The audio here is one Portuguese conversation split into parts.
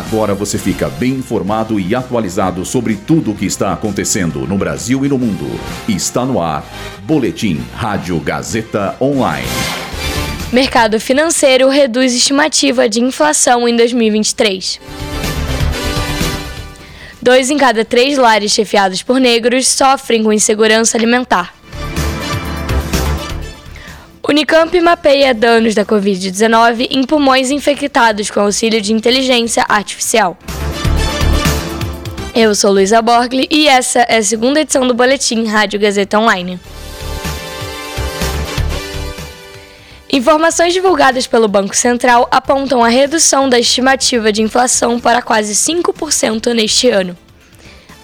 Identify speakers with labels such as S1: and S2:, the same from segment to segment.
S1: Agora você fica bem informado e atualizado sobre tudo o que está acontecendo no Brasil e no mundo. Está no ar. Boletim Rádio Gazeta Online.
S2: Mercado financeiro reduz estimativa de inflação em 2023. Dois em cada três lares chefiados por negros sofrem com insegurança alimentar. Unicamp mapeia danos da Covid-19 em pulmões infectados com auxílio de inteligência artificial. Eu sou Luísa Borgli e essa é a segunda edição do Boletim Rádio Gazeta Online. Informações divulgadas pelo Banco Central apontam a redução da estimativa de inflação para quase 5% neste ano.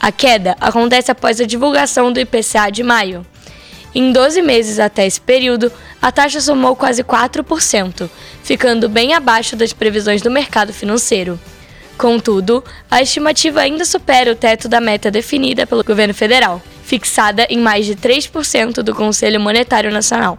S2: A queda acontece após a divulgação do IPCA de maio. Em 12 meses até esse período, a taxa somou quase 4%, ficando bem abaixo das previsões do mercado financeiro. Contudo, a estimativa ainda supera o teto da meta definida pelo governo federal, fixada em mais de 3% do Conselho Monetário Nacional.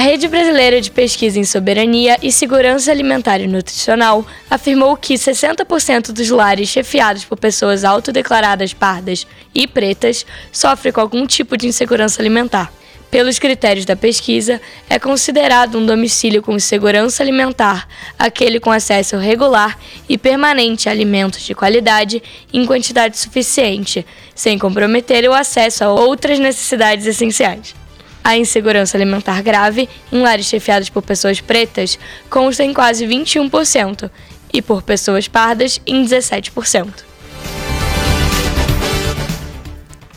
S2: A Rede Brasileira de Pesquisa em Soberania e Segurança Alimentar e Nutricional afirmou que 60% dos lares chefiados por pessoas autodeclaradas pardas e pretas sofrem com algum tipo de insegurança alimentar. Pelos critérios da pesquisa, é considerado um domicílio com segurança alimentar aquele com acesso regular e permanente a alimentos de qualidade em quantidade suficiente, sem comprometer o acesso a outras necessidades essenciais. A insegurança alimentar grave em lares chefiados por pessoas pretas consta em quase 21% e por pessoas pardas em 17%.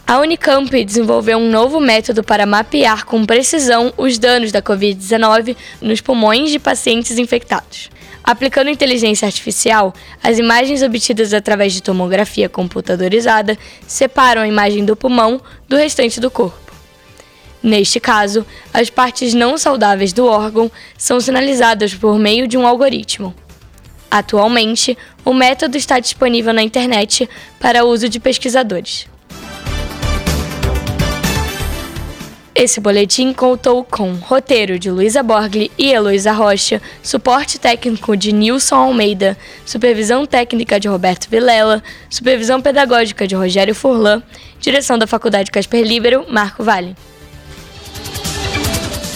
S2: A Unicamp desenvolveu um novo método para mapear com precisão os danos da Covid-19 nos pulmões de pacientes infectados. Aplicando inteligência artificial, as imagens obtidas através de tomografia computadorizada separam a imagem do pulmão do restante do corpo. Neste caso, as partes não saudáveis do órgão são sinalizadas por meio de um algoritmo. Atualmente, o método está disponível na internet para uso de pesquisadores. Esse boletim contou com roteiro de Luísa Borgli e Heloísa Rocha, suporte técnico de Nilson Almeida, supervisão técnica de Roberto Vilela, supervisão pedagógica de Rogério Furlan, direção da Faculdade Casper Libero, Marco Vale.